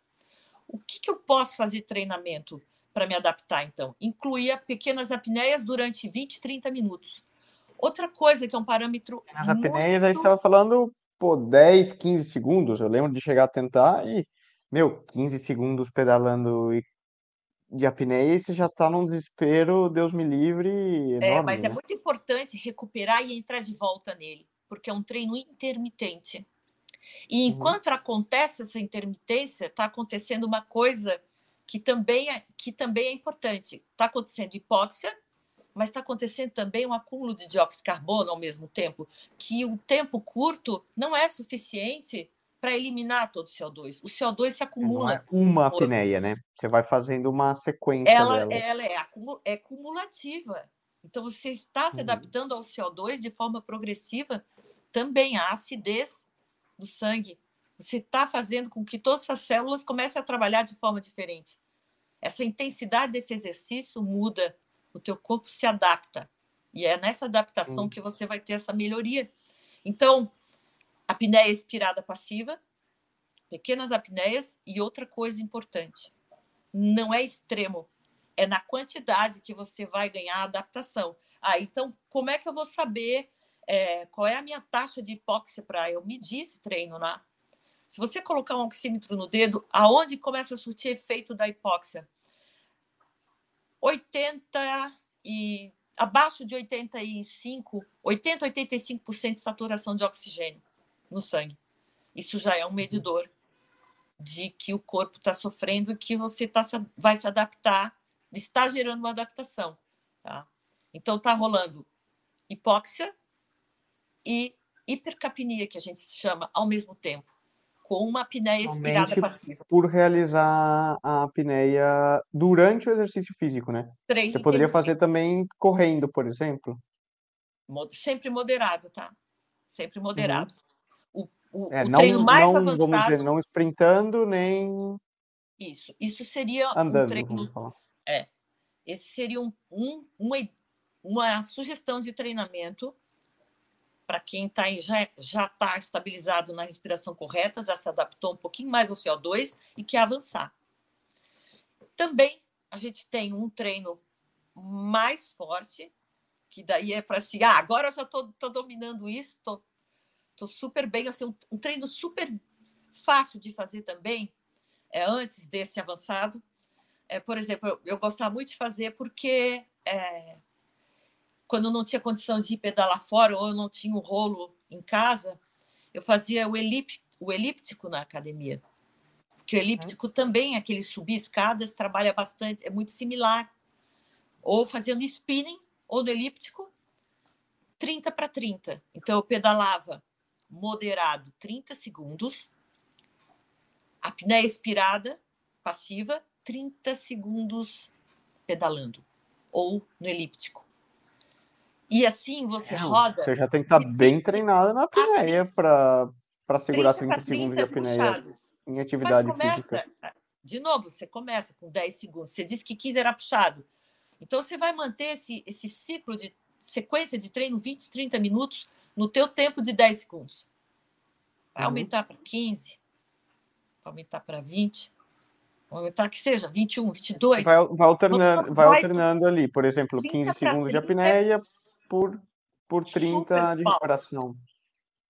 O que, que eu posso fazer treinamento para me adaptar, então? Incluir pequenas apneias durante 20, 30 minutos. Outra coisa que é um parâmetro. Nas muito... apneias, aí você estava falando, pô, 10, 15 segundos. Eu lembro de chegar a tentar e, meu, 15 segundos pedalando e de apneia e você já está num desespero, Deus me livre. Enorme, é, mas é né? é muito importante recuperar e entrar de volta nele, porque é um treino intermitente. E uhum. enquanto uhum. acontece essa intermitência, está acontecendo uma coisa que também é, que também é importante. Está acontecendo hipóxia, mas está acontecendo também um acúmulo de dióxido de carbono ao mesmo tempo, que o tempo curto não é suficiente para eliminar todo o CO2. O CO2 se acumula. É uma apneia, né? Você vai fazendo uma sequência ela, dela. Ela é, é cumulativa. Então, você está se uhum. adaptando ao CO2 de forma progressiva também. A acidez do sangue. Você está fazendo com que todas as células comecem a trabalhar de forma diferente. Essa intensidade desse exercício muda. O teu corpo se adapta. E é nessa adaptação uhum. que você vai ter essa melhoria. Então, apneia expirada passiva, pequenas apneias e outra coisa importante, não é extremo, é na quantidade que você vai ganhar adaptação. Ah, então como é que eu vou saber é, qual é a minha taxa de hipóxia para eu medir esse treino, né? Se você colocar um oxímetro no dedo, aonde começa a surtir efeito da hipóxia? 80 e abaixo de 85, 80, 85% de saturação de oxigênio no sangue. Isso já é um medidor de que o corpo está sofrendo e que você tá, vai se adaptar, está gerando uma adaptação. Tá? Então, está rolando hipóxia e hipercapnia, que a gente chama ao mesmo tempo, com uma apneia expirada passiva. Por realizar a apneia durante o exercício físico, né? Treino Você poderia fazer também correndo, por exemplo? Sempre moderado, tá? Sempre moderado. Uhum o, é, o não, treino mais não, avançado. Vamos dizer, não sprintando nem. Isso. Isso seria Andando, um treino. É. Esse seria um, um, uma, uma sugestão de treinamento para quem tá, já está estabilizado na respiração correta, já se adaptou um pouquinho mais ao CO2 e quer avançar. Também a gente tem um treino mais forte, que daí é para assim, ah, agora eu já estou dominando isso, estou Estou super bem, assim, um, um, treino super fácil de fazer também, é, antes desse avançado. É, por exemplo, eu, eu gostava muito de fazer porque é, quando não tinha condição de ir pedalar fora ou eu não tinha um rolo em casa, eu fazia o, elip, o elíptico na academia. Porque o elíptico uhum. também, aquele subir escadas, trabalha bastante, é muito similar. Ou fazendo spinning, ou no elíptico, 30 para 30. Então, eu pedalava moderado 30 segundos, apneia expirada passiva 30 segundos pedalando ou no elíptico. E assim você é, roda. Você já tem que estar tá bem treinado na apneia para segurar 30, 30 segundos de apneia puxado. em atividade Mas começa, física. De novo, você começa com 10 segundos. Você disse que quis era puxado. Então você vai manter esse, esse ciclo de sequência de treino 20, 30 minutos no teu tempo de 10 segundos. Vai uhum. aumentar para 15, vai aumentar para 20, vai aumentar que seja 21, 22. Vai, vai alternando, vai, vai alternando ali, por exemplo, 15 segundos de apneia por, por 30 de recuperação.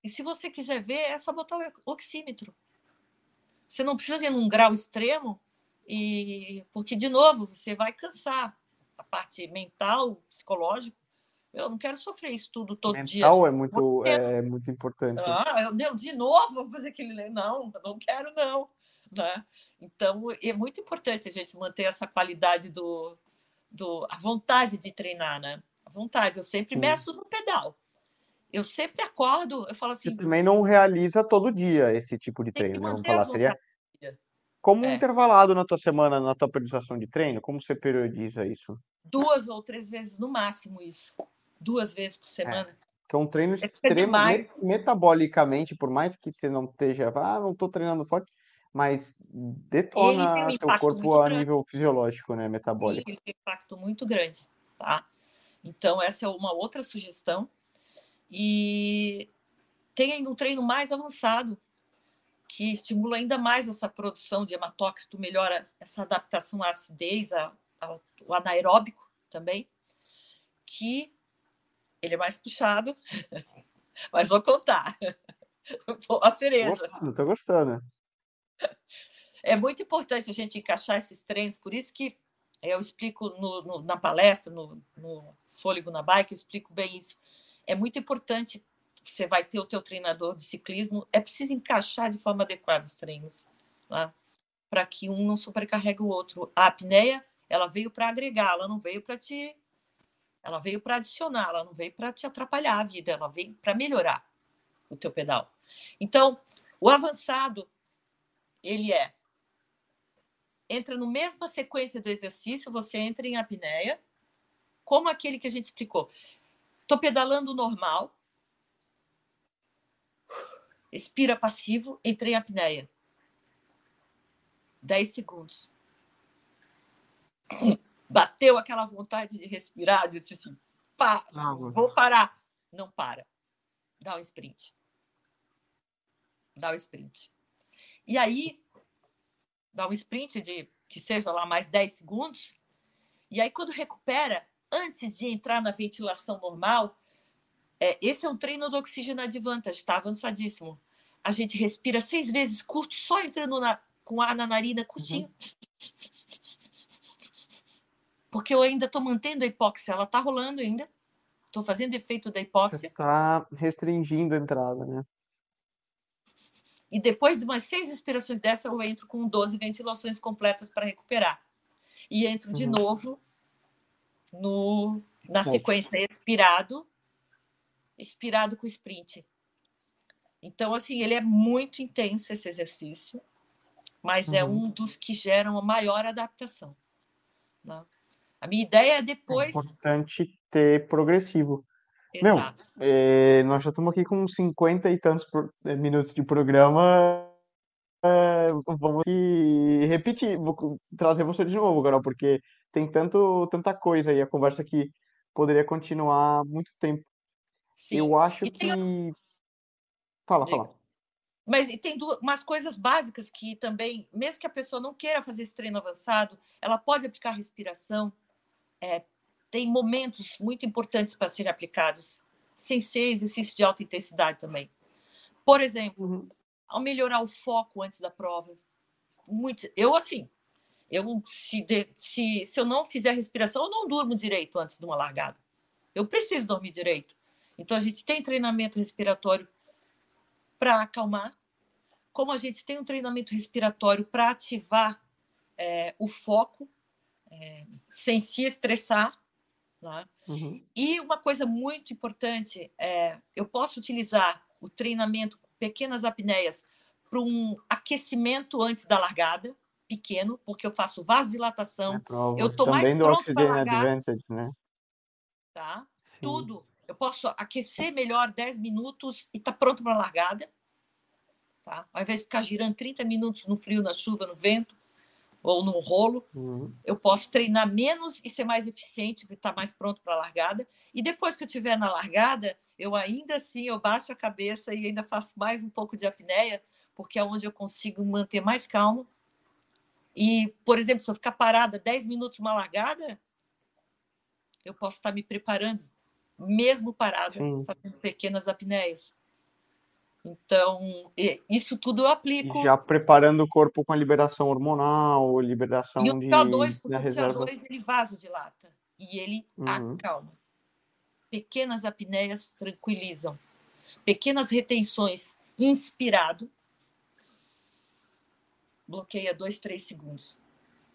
E se você quiser ver, é só botar o oxímetro. Você não precisa ir num grau extremo, e porque, de novo, você vai cansar a parte mental, psicológico, eu não quero sofrer isso tudo todo Mental dia. Mental é muito, é muito importante. Ah, eu, de novo vou fazer aquele. Não, não quero, não. Né? Então, é muito importante a gente manter essa qualidade do, do a vontade de treinar, né? Vontade. Eu sempre Sim. meço no pedal. Eu sempre acordo, eu falo assim. Você também não realiza todo dia esse tipo de treino, né? Vamos falar, seria como é. intervalado na tua semana, na tua periodização de treino? Como você periodiza isso? Duas ou três vezes no máximo isso duas vezes por é, semana. É, que é um treino é extremo, metabolicamente, por mais que você não esteja, ah, não estou treinando forte, mas detona um seu corpo a grande. nível fisiológico, né, metabólico. Ele tem um impacto muito grande, tá? Então, essa é uma outra sugestão. E tem ainda um treino mais avançado, que estimula ainda mais essa produção de hematócrito, melhora essa adaptação à acidez, ao anaeróbico também, que ele é mais puxado, mas vou contar. a cereja. Gostando, tô gostando. É muito importante a gente encaixar esses treinos, por isso que eu explico no, no, na palestra, no, no Fôlego na Bike, eu explico bem isso. É muito importante, você vai ter o teu treinador de ciclismo, é preciso encaixar de forma adequada os treinos. Tá? para que um não sobrecarregue o outro. A apneia, ela veio para agregar, ela não veio para te ela veio para adicionar, ela não veio para te atrapalhar a vida, ela veio para melhorar o teu pedal. Então, o avançado ele é entra no mesma sequência do exercício, você entra em apneia, como aquele que a gente explicou. Estou pedalando normal, expira passivo, entrei em apneia. 10 segundos. Bateu aquela vontade de respirar, disse assim: pá, vou parar. Não para. Dá um sprint. Dá um sprint. E aí, dá um sprint de que seja lá mais 10 segundos. E aí, quando recupera, antes de entrar na ventilação normal, é, esse é um treino do Oxygen Advantage, está avançadíssimo. A gente respira seis vezes curto, só entrando na, com ar na narina, curtinho. Uhum. Porque eu ainda estou mantendo a hipóxia, ela está rolando ainda. Estou fazendo efeito da hipóxia. Está restringindo a entrada, né? E depois de umas seis respirações dessa, eu entro com 12 ventilações completas para recuperar. E entro uhum. de novo no, na sequência expirado, expirado com sprint. Então, assim, ele é muito intenso esse exercício, mas é uhum. é um dos que geram a maior adaptação. Né? A minha ideia é depois. É importante ter progressivo. Meu, é, nós já estamos aqui com 50 e tantos eh, minutos de programa. É, vamos repetir, vou trazer você de novo, Carol, porque tem tanto, tanta coisa aí, a conversa que poderia continuar muito tempo. Sim. Eu acho e que. Fala, Diga. fala. Mas tem duas, umas coisas básicas que também, mesmo que a pessoa não queira fazer esse treino avançado, ela pode aplicar respiração. É, tem momentos muito importantes para serem aplicados, sem ser exercício de alta intensidade também. Por exemplo, uhum. ao melhorar o foco antes da prova. Muito, eu, assim, eu se, se, se eu não fizer respiração, eu não durmo direito antes de uma largada. Eu preciso dormir direito. Então, a gente tem treinamento respiratório para acalmar, como a gente tem um treinamento respiratório para ativar é, o foco, é, sem se estressar. Né? Uhum. E uma coisa muito importante é, eu posso utilizar o treinamento com pequenas apneias para um aquecimento antes da largada, pequeno, porque eu faço vasodilatação. É eu estou mais pronto para largar. Advantage, né? Tá? Tudo. Eu posso aquecer melhor 10 minutos e tá pronto para a largada. Tá? Ao invés de ficar girando 30 minutos no frio, na chuva, no vento, ou no rolo, uhum. eu posso treinar menos e ser mais eficiente, estar mais pronto para a largada. E depois que eu estiver na largada, eu ainda assim eu baixo a cabeça e ainda faço mais um pouco de apneia, porque é onde eu consigo manter mais calma. E, por exemplo, se eu ficar parada 10 minutos uma largada, eu posso estar me preparando, mesmo parada, Sim. fazendo pequenas apneias. Então, isso tudo eu aplico. Já preparando o corpo com a liberação hormonal, liberação e o CO2, porque o CO2 ele vasodilata e ele uhum. acalma. Pequenas apneias tranquilizam. Pequenas retenções inspirado, bloqueia dois, três segundos.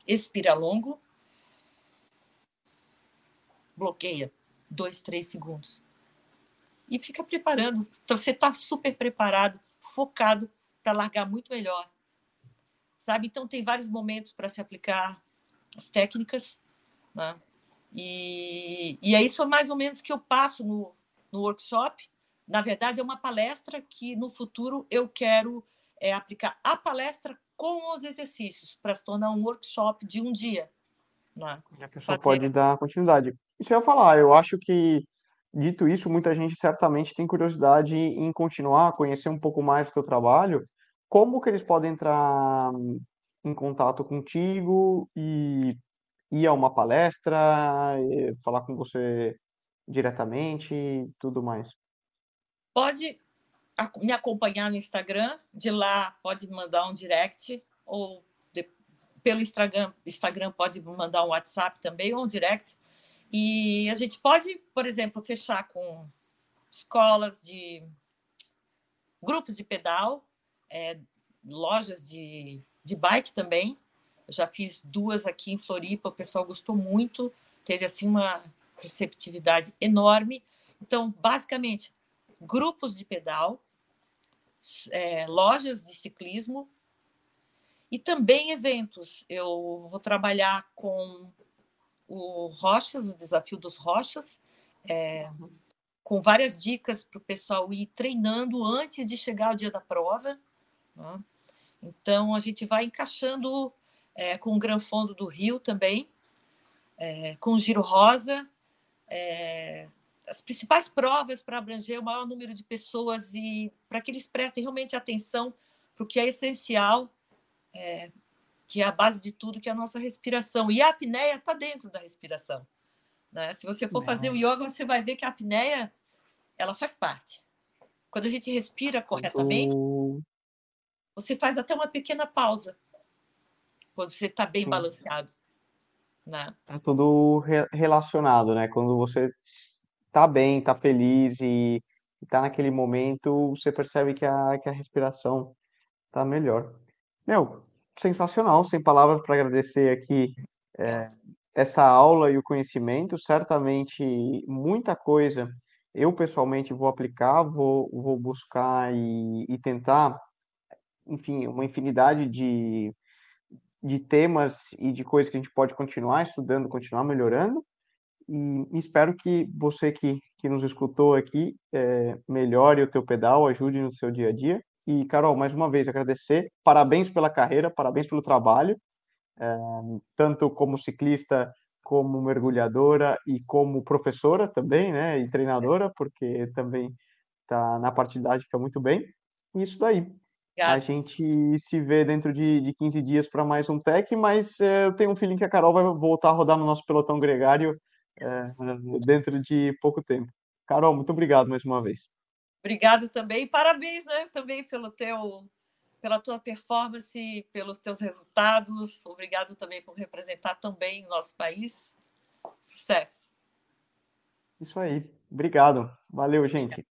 Expira longo, bloqueia dois, três segundos e fica preparando. Então, você está super preparado, focado para largar muito melhor. Sabe? Então, tem vários momentos para se aplicar as técnicas. Né? E, e é isso mais ou menos que eu passo no, no workshop. Na verdade, é uma palestra que no futuro eu quero é, aplicar a palestra com os exercícios para se tornar um workshop de um dia. Né? A pessoa Fazer... pode dar continuidade. Isso eu ia falar, eu acho que Dito isso, muita gente certamente tem curiosidade em continuar, conhecer um pouco mais do teu trabalho. Como que eles podem entrar em contato contigo e ir a uma palestra, falar com você diretamente e tudo mais? Pode me acompanhar no Instagram, de lá pode mandar um direct ou de, pelo Instagram, Instagram pode mandar um WhatsApp também ou um direct e a gente pode, por exemplo, fechar com escolas de grupos de pedal, é, lojas de de bike também. Eu já fiz duas aqui em Floripa, o pessoal gostou muito, teve assim uma receptividade enorme. Então, basicamente, grupos de pedal, é, lojas de ciclismo e também eventos. Eu vou trabalhar com o Rochas, o Desafio dos Rochas, é, com várias dicas para o pessoal ir treinando antes de chegar o dia da prova. Né? Então, a gente vai encaixando é, com o Gran Fundo do Rio também, é, com o Giro Rosa, é, as principais provas para abranger o maior número de pessoas e para que eles prestem realmente atenção para o que é essencial, é, que é a base de tudo, que é a nossa respiração. E a apneia está dentro da respiração. Né? Se você for fazer o yoga, você vai ver que a apneia ela faz parte. Quando a gente respira corretamente, você faz até uma pequena pausa quando você está bem Sim. balanceado. Né? Tá tudo re relacionado, né? Quando você tá bem, tá feliz e, e tá naquele momento, você percebe que a, que a respiração tá melhor. Meu, sensacional, sem palavras para agradecer aqui é, essa aula e o conhecimento. Certamente muita coisa eu pessoalmente vou aplicar, vou, vou buscar e, e tentar, enfim, uma infinidade de, de temas e de coisas que a gente pode continuar estudando, continuar melhorando. E espero que você que, que nos escutou aqui é, melhore o teu pedal, ajude no seu dia a dia. E, Carol, mais uma vez agradecer. Parabéns pela carreira, parabéns pelo trabalho, é, tanto como ciclista, como mergulhadora e como professora também, né? E treinadora, porque também está na parte didática muito bem. E isso daí. Obrigada. A gente se vê dentro de, de 15 dias para mais um Tech, mas é, eu tenho um feeling que a Carol vai voltar a rodar no nosso pelotão gregário é, dentro de pouco tempo. Carol, muito obrigado mais uma vez. Obrigado também, parabéns, né, também pelo teu, pela tua performance, pelos teus resultados. Obrigado também por representar também o nosso país. Sucesso. Isso aí. Obrigado. Valeu, gente.